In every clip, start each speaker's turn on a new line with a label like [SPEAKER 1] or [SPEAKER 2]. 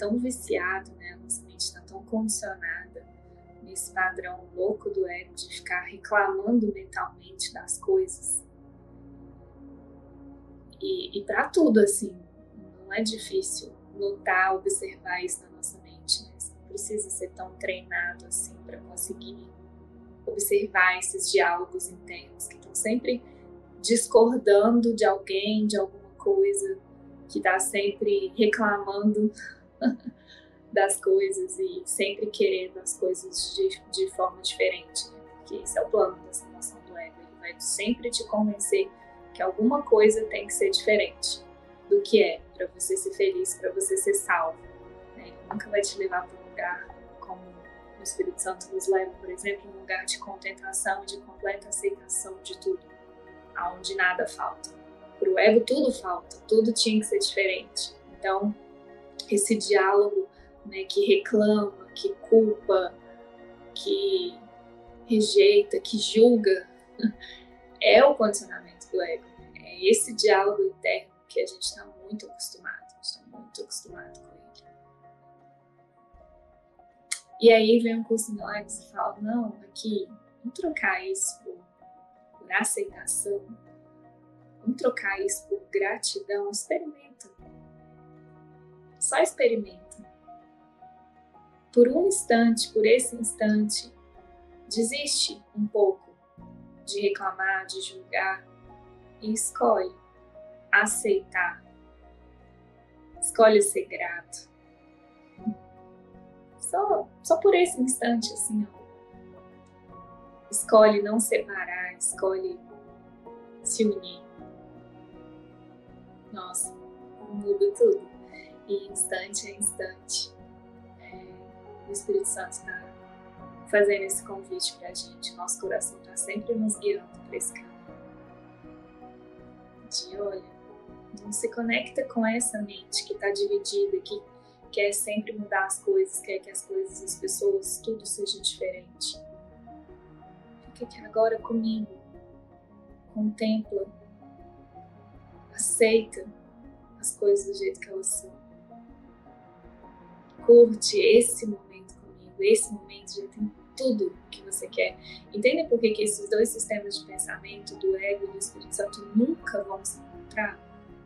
[SPEAKER 1] tão viciado, né? A nossa mente está tão condicionada nesse padrão louco do ego de ficar reclamando mentalmente das coisas. E, e para tudo, assim, não é difícil notar, observar isso na nossa mente, né? Você não precisa ser tão treinado assim para conseguir observar esses diálogos internos que estão sempre discordando de alguém, de alguma coisa, que está sempre reclamando das coisas e sempre querendo as coisas de, de forma diferente, né? porque esse é o plano dessa noção do ego. Ele vai sempre te convencer que alguma coisa tem que ser diferente do que é, para você ser feliz, para você ser salvo. Né? Ele nunca vai te levar para um lugar como o Espírito Santo nos leva, por exemplo, um lugar de contemplação, de completa aceitação de tudo, aonde nada falta. Para o ego tudo falta, tudo tinha que ser diferente. Então, esse diálogo né, que reclama, que culpa, que rejeita, que julga, é o condicionamento do ego. É esse diálogo interno que a gente está muito acostumado, está muito acostumado com ele. E aí vem um curso de milagres e fala, não, aqui, vamos trocar isso por, por aceitação, vamos trocar isso por gratidão, experimenta. Só experimenta por um instante, por esse instante, desiste um pouco de reclamar, de julgar e escolhe aceitar. Escolhe ser grato. Só, só por esse instante, assim, ó. Escolhe não separar, escolhe se unir. Nossa, muda tudo. E instante a instante o Espírito Santo está fazendo esse convite para a gente. Nosso coração está sempre nos guiando para esse caminho. De olha, não se conecta com essa mente que está dividida, que quer sempre mudar as coisas, quer que as coisas, as pessoas, tudo seja diferente. Fica aqui agora comigo. Contempla. Aceita as coisas do jeito que elas são. Curte esse momento esse momento já tem tudo que você quer. Entende por que, que esses dois sistemas de pensamento, do ego e do Espírito Santo, nunca vão se encontrar?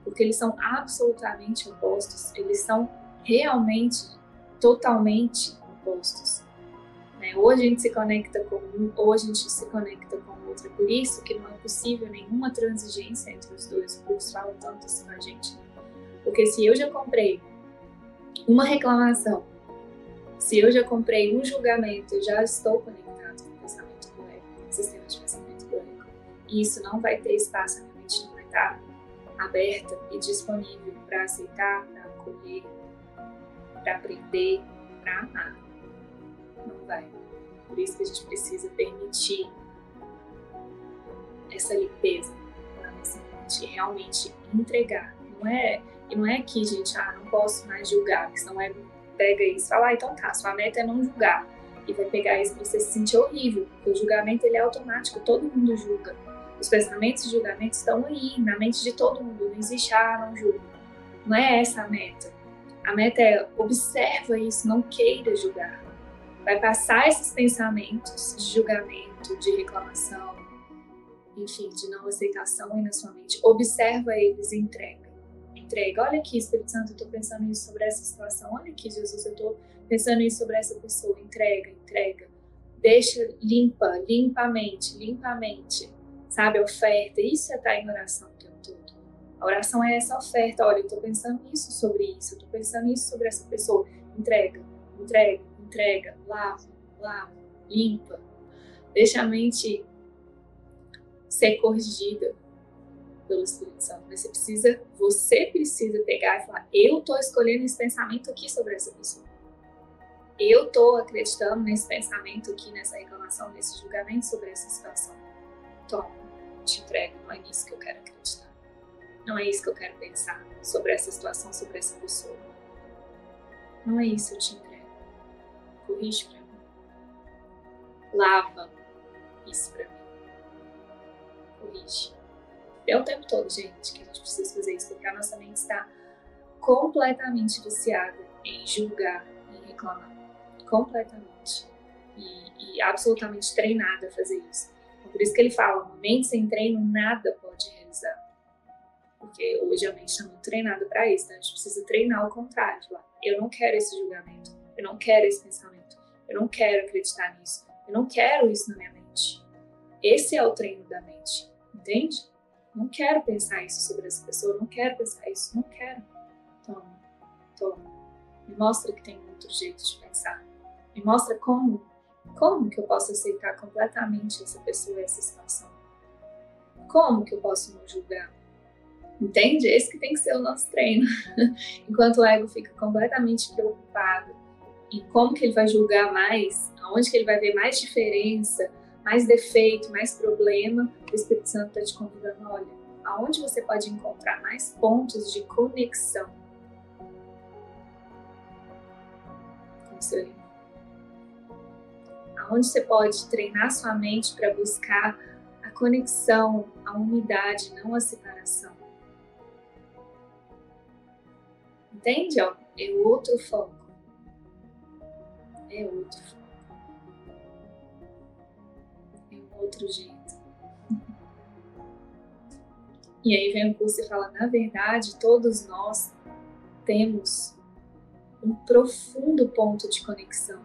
[SPEAKER 1] Porque eles são absolutamente opostos, eles são realmente, totalmente opostos. Né? Ou a gente se conecta com um, ou a gente se conecta com outro. É por isso que não é possível nenhuma transigência entre os dois. O curso fala tanto assim com a gente. Porque se eu já comprei uma reclamação se eu já comprei um julgamento, eu já estou conectado com o pensamento ego, com o sistema de pensamento ego. E isso não vai ter espaço, a minha mente não vai estar aberta e disponível para aceitar, para acolher, para aprender, para amar. Não vai. Por isso que a gente precisa permitir essa limpeza na nossa mente, realmente entregar. Não é, e não é que, gente, ah, não posso mais julgar, porque senão é pega isso fala, ah, então tá, sua meta é não julgar. E vai pegar isso pra você se sentir horrível, porque o julgamento ele é automático, todo mundo julga. Os pensamentos e julgamentos estão aí, na mente de todo mundo, não existe, ah, não julgo. Não é essa a meta. A meta é observa isso, não queira julgar. Vai passar esses pensamentos de julgamento, de reclamação, enfim, de não aceitação aí na sua mente. Observa eles e entrega entrega. Olha aqui, Espírito Santo, eu estou pensando isso sobre essa situação. Olha aqui, Jesus, eu estou pensando isso sobre essa pessoa. Entrega, entrega. Deixa limpa, limpamente, limpamente. Sabe, oferta. Isso é estar em oração o tempo todo. A oração é essa oferta. Olha, eu estou pensando isso sobre isso, eu estou pensando isso sobre essa pessoa. Entrega, entrega, entrega. Lava, lava, limpa. Deixa a mente ser corrigida pelo Espírito Santo. Você precisa, você precisa pegar e falar: eu estou escolhendo esse pensamento aqui sobre essa pessoa. Eu estou acreditando nesse pensamento aqui, nessa reclamação, nesse julgamento sobre essa situação. Toma, te entrego. Não é nisso que eu quero acreditar. Não é isso que eu quero pensar sobre essa situação, sobre essa pessoa. Não é isso, eu te entrego. Corrige para mim. Lava isso para mim. Corrige. É o tempo todo, gente, que a gente precisa fazer isso, porque a nossa mente está completamente viciada em julgar, em reclamar. Completamente. E, e absolutamente treinada a fazer isso. Então, por isso que ele fala: uma mente sem treino nada pode realizar. Porque hoje a mente está muito treinada para isso. Então a gente precisa treinar o contrário. Falar, eu não quero esse julgamento. Eu não quero esse pensamento. Eu não quero acreditar nisso. Eu não quero isso na minha mente. Esse é o treino da mente. Entende? Não quero pensar isso sobre essa pessoa. Não quero pensar isso. Não quero. Toma. Toma. Me mostra que tem outro jeito de pensar. Me mostra como. Como que eu posso aceitar completamente essa pessoa e essa situação? Como que eu posso não julgar? Entende? Esse que tem que ser o nosso treino. Enquanto o ego fica completamente preocupado em como que ele vai julgar mais, aonde que ele vai ver mais diferença, mais defeito, mais problema, o Espírito Santo está te convidando, olha, aonde você pode encontrar mais pontos de conexão com seu irmão. Aonde você pode treinar sua mente para buscar a conexão, a unidade, não a separação. Entende? Ó, é outro foco. É outro foco. Outro jeito. E aí vem o curso e fala: na verdade, todos nós temos um profundo ponto de conexão.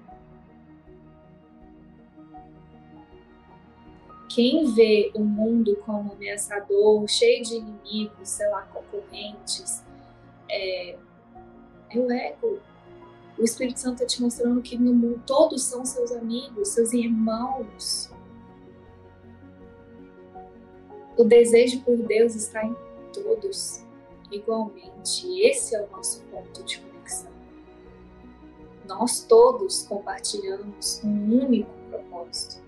[SPEAKER 1] Quem vê o mundo como ameaçador, cheio de inimigos, sei lá, concorrentes, é, é o ego. O Espírito Santo está te mostrando que no mundo todos são seus amigos, seus irmãos. O desejo por Deus está em todos igualmente. Esse é o nosso ponto de conexão. Nós todos compartilhamos um único propósito.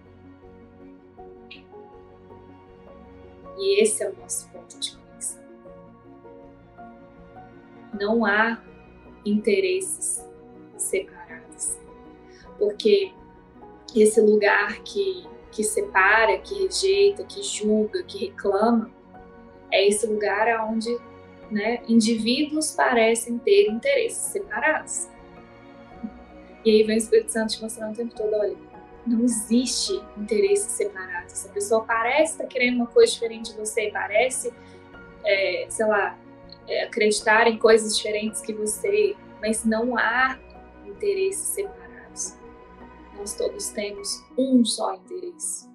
[SPEAKER 1] E esse é o nosso ponto de conexão. Não há interesses separados. Porque esse lugar que, que separa, que rejeita, que julga, que reclama, é esse lugar onde né, indivíduos parecem ter interesses separados. E aí vem o Espírito Santo te mostrando o tempo todo, olha, não existe interesse separado. Essa pessoa parece estar tá querendo uma coisa diferente de você, parece, é, sei lá, é, acreditar em coisas diferentes que você, mas não há interesses separados. Nós todos temos um só interesse.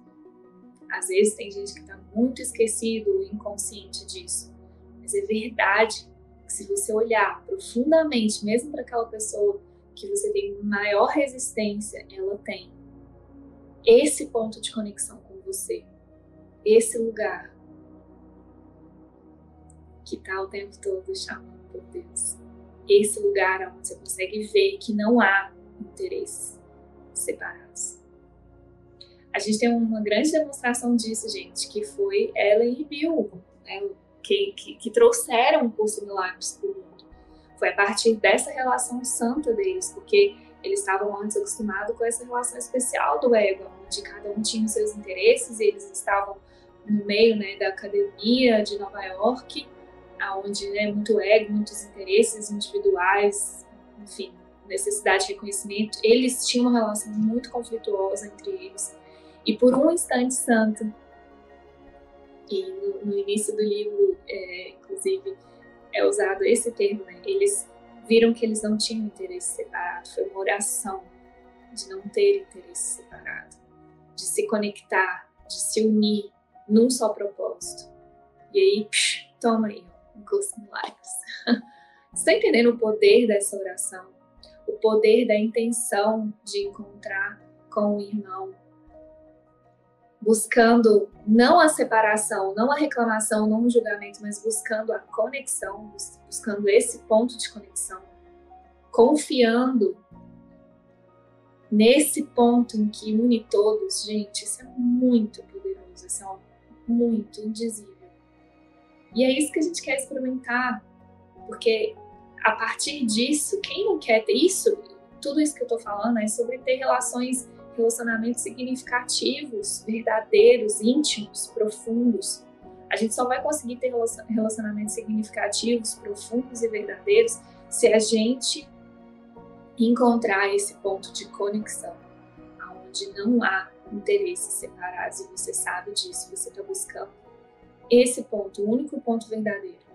[SPEAKER 1] Às vezes tem gente que está muito esquecido, inconsciente disso, mas é verdade que se você olhar profundamente, mesmo para aquela pessoa que você tem maior resistência, ela tem esse ponto de conexão com você, esse lugar que está o tempo todo chamando por Deus. Esse lugar onde você consegue ver que não há interesses separados. A gente tem uma grande demonstração disso, gente, que foi Ellen e Bill, né, que, que, que trouxeram o curso Milagres para o mundo. Foi a partir dessa relação santa deles, porque eles estavam antes acostumados com essa relação especial do ego, onde cada um tinha os seus interesses e eles estavam no meio né, da academia de Nova York aonde né, muito ego, muitos interesses individuais, enfim, necessidade de reconhecimento, eles tinham uma relação muito conflituosa entre eles. E por um instante santo, e no, no início do livro, é, inclusive, é usado esse termo, né? eles viram que eles não tinham interesse separado, foi uma oração de não ter interesse separado, de se conectar, de se unir num só propósito. E aí, psh, toma aí, um curso milagres. Está entendendo o poder dessa oração? O poder da intenção de encontrar com o irmão, buscando não a separação, não a reclamação, não o julgamento, mas buscando a conexão, buscando esse ponto de conexão, confiando nesse ponto em que une todos, gente, isso é muito poderoso, isso é muito indizível. E é isso que a gente quer experimentar, porque a partir disso, quem não quer ter isso, tudo isso que eu estou falando é sobre ter relações, relacionamentos significativos, verdadeiros, íntimos, profundos. A gente só vai conseguir ter relacionamentos significativos, profundos e verdadeiros se a gente encontrar esse ponto de conexão, onde não há interesses separados e você sabe disso, você está buscando esse ponto, o único ponto verdadeiro.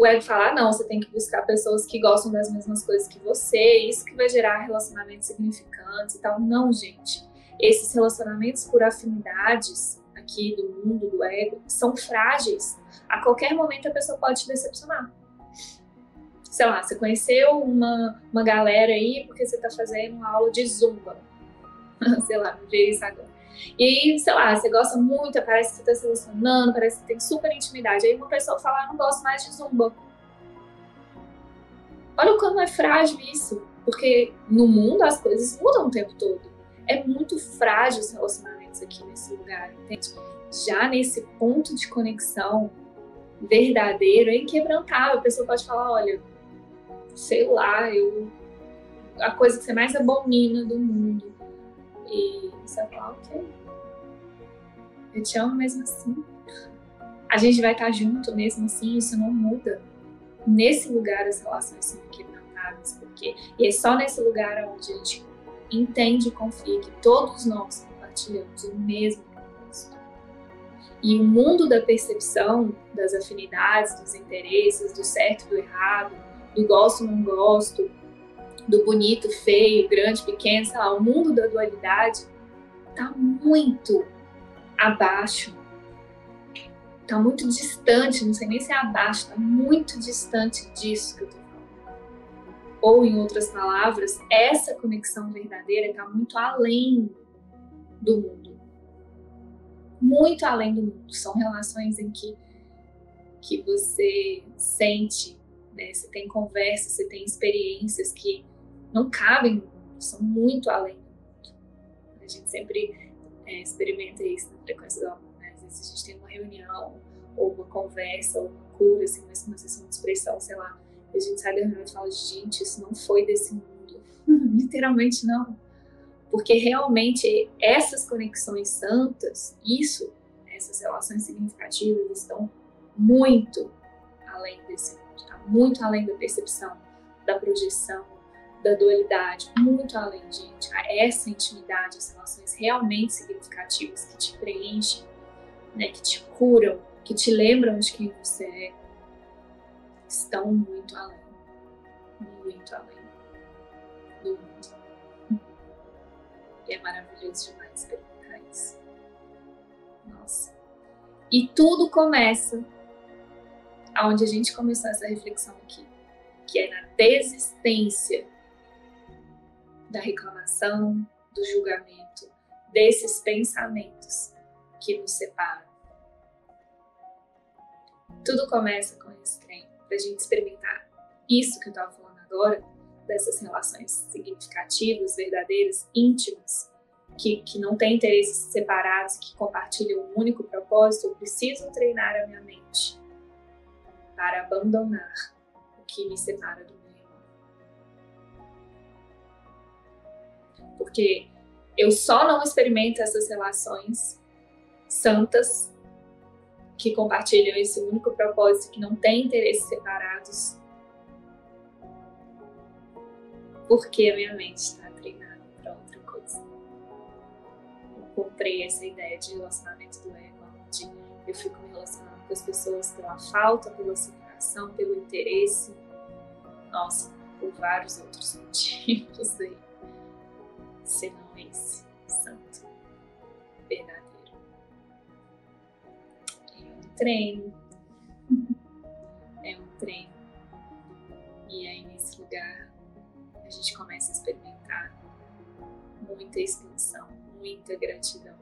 [SPEAKER 1] O ego fala, ah, não, você tem que buscar pessoas que gostam das mesmas coisas que você, isso que vai gerar relacionamentos significantes e tal. Não, gente. Esses relacionamentos por afinidades aqui do mundo do ego são frágeis. A qualquer momento a pessoa pode te decepcionar. Sei lá, você conheceu uma, uma galera aí porque você está fazendo uma aula de zumba. sei lá, não vi isso agora. E aí, sei lá, você gosta muito, parece que você tá se relacionando, parece que tem super intimidade. Aí uma pessoa fala, ah, não gosto mais de zumba. Olha como é frágil isso. Porque no mundo as coisas mudam o tempo todo. É muito frágil os relacionamentos aqui nesse lugar, entende? Já nesse ponto de conexão verdadeiro, é inquebrantável. A pessoa pode falar, olha, sei lá, eu a coisa que você mais abomina do mundo e você vai falar, ok. Eu te amo mesmo assim. A gente vai estar junto mesmo assim, isso não muda. Nesse lugar as relações são quebrantadas, porque e é só nesse lugar onde a gente entende e confia que todos nós compartilhamos o mesmo propósito. E o mundo da percepção, das afinidades, dos interesses, do certo e do errado, do gosto não gosto, do bonito, feio, grande, pequeno, sei lá, o mundo da dualidade está muito abaixo, está muito distante, não sei nem se é abaixo, está muito distante disso que eu estou falando. Ou, em outras palavras, essa conexão verdadeira está muito além do mundo. Muito além do mundo. São relações em que, que você sente, né? você tem conversas, você tem experiências que não cabem no mundo, são muito além do mundo. A gente sempre é, experimenta isso na frequência do amor, né? Às vezes a gente tem uma reunião, ou uma conversa, ou uma cura, assim, uma, uma sessão de expressão, sei lá, e a gente sai da reunião e fala, gente, isso não foi desse mundo. Literalmente não. Porque realmente essas conexões santas, isso, essas relações significativas estão muito além desse mundo, está muito além da percepção, da projeção, da dualidade, muito além, gente. Essa intimidade, as relações realmente significativas que te preenchem, né, que te curam, que te lembram de quem você é, estão muito além, muito além do mundo. E é maravilhoso demais experimentar isso. Nossa. E tudo começa aonde a gente começou essa reflexão aqui, que é na desistência da reclamação, do julgamento, desses pensamentos que nos separam. Tudo começa com esse trem, para a gente experimentar isso que eu estava falando agora, dessas relações significativas, verdadeiras, íntimas, que, que não têm interesses separados, que compartilham um único propósito, eu preciso treinar a minha mente para abandonar o que me separa do porque eu só não experimento essas relações santas que compartilham esse único propósito, que não tem interesses separados, porque a minha mente está treinada para outra coisa. Eu comprei essa ideia de relacionamento do ego, onde eu fico me relacionando com as pessoas pela falta, pela separação, pelo interesse, nossa, por vários outros motivos aí senão esse santo verdadeiro. É um treino, é um treino. E aí nesse lugar a gente começa a experimentar muita expansão, muita gratidão.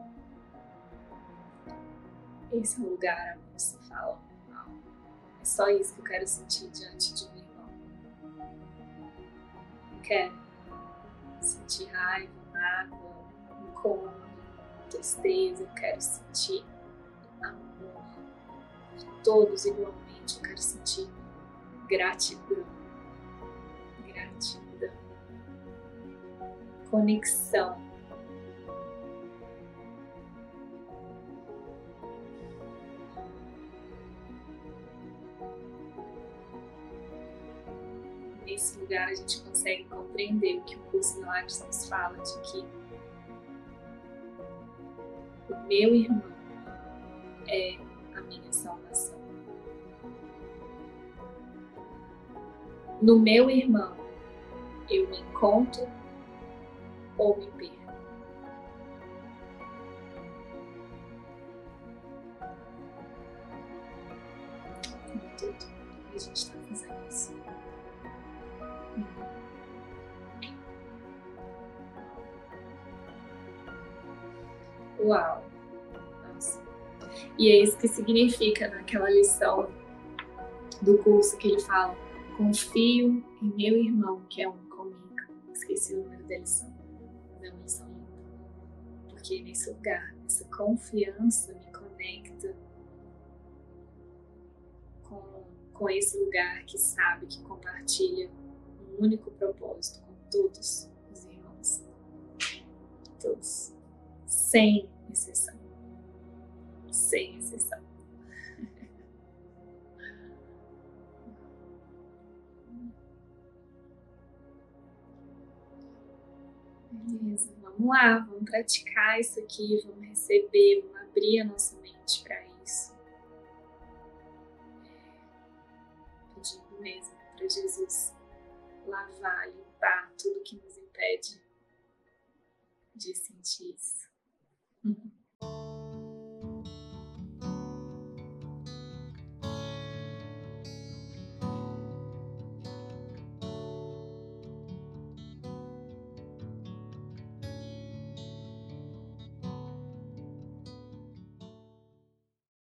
[SPEAKER 1] Esse é o lugar onde você fala, é só isso que eu quero sentir diante de irmão. quero sentir raiva, mágoa, incômodo, tristeza, eu quero sentir amor. De todos igualmente, eu quero sentir gratidão, gratidão, conexão. A gente consegue compreender o que o curso Milagres nos fala de que o meu irmão é a minha salvação. No meu irmão, eu me encontro ou me perco. Tudo a gente está fazendo isso. Uau! Nossa. E é isso que significa naquela lição do curso que ele fala: confio em meu irmão que é um comigo. Esqueci o número da lição. Mas é lição linda. Porque nesse lugar, essa confiança me conecta com, com esse lugar que sabe, que compartilha único propósito com todos os irmãos. Todos sem exceção. Sem exceção. Beleza, vamos lá, vamos praticar isso aqui, vamos receber, vamos abrir a nossa mente para isso. Pedindo mesmo para Jesus lavar, limpar tudo que nos impede de sentir isso. Uhum.